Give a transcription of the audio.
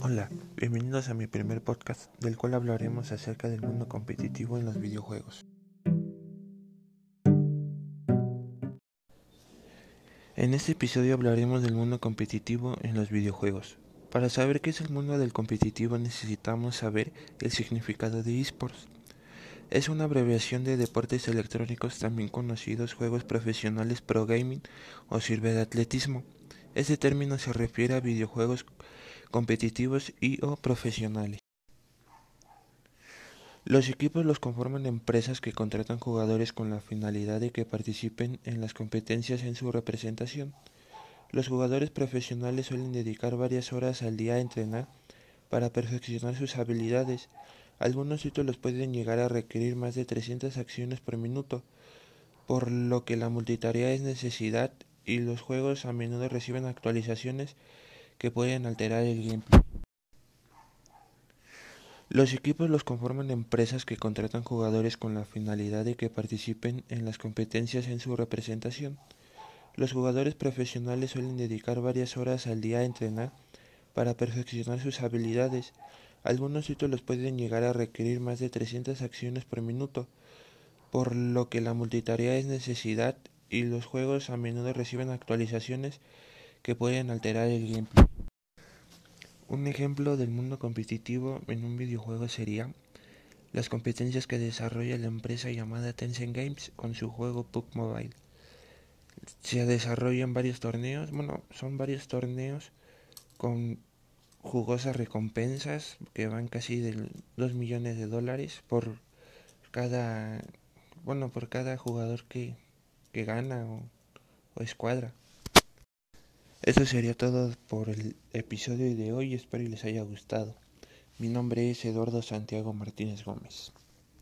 Hola, bienvenidos a mi primer podcast del cual hablaremos acerca del mundo competitivo en los videojuegos. En este episodio hablaremos del mundo competitivo en los videojuegos. Para saber qué es el mundo del competitivo necesitamos saber el significado de esports. Es una abreviación de deportes electrónicos también conocidos juegos profesionales pro gaming o sirve de atletismo. Este término se refiere a videojuegos competitivos y o profesionales. Los equipos los conforman empresas que contratan jugadores con la finalidad de que participen en las competencias en su representación. Los jugadores profesionales suelen dedicar varias horas al día a entrenar para perfeccionar sus habilidades. Algunos títulos pueden llegar a requerir más de 300 acciones por minuto, por lo que la multitarea es necesidad y los juegos a menudo reciben actualizaciones que pueden alterar el gameplay. Los equipos los conforman empresas que contratan jugadores con la finalidad de que participen en las competencias en su representación. Los jugadores profesionales suelen dedicar varias horas al día a entrenar para perfeccionar sus habilidades. Algunos títulos pueden llegar a requerir más de 300 acciones por minuto, por lo que la multitarea es necesidad y los juegos a menudo reciben actualizaciones que pueden alterar el gameplay. Un ejemplo del mundo competitivo en un videojuego sería las competencias que desarrolla la empresa llamada Tencent Games con su juego PUBG Mobile. Se desarrollan varios torneos, bueno, son varios torneos con jugosas recompensas que van casi de 2 millones de dólares por cada, bueno, por cada jugador que, que gana o, o escuadra. Eso sería todo por el episodio de hoy, espero les haya gustado. Mi nombre es Eduardo Santiago Martínez Gómez.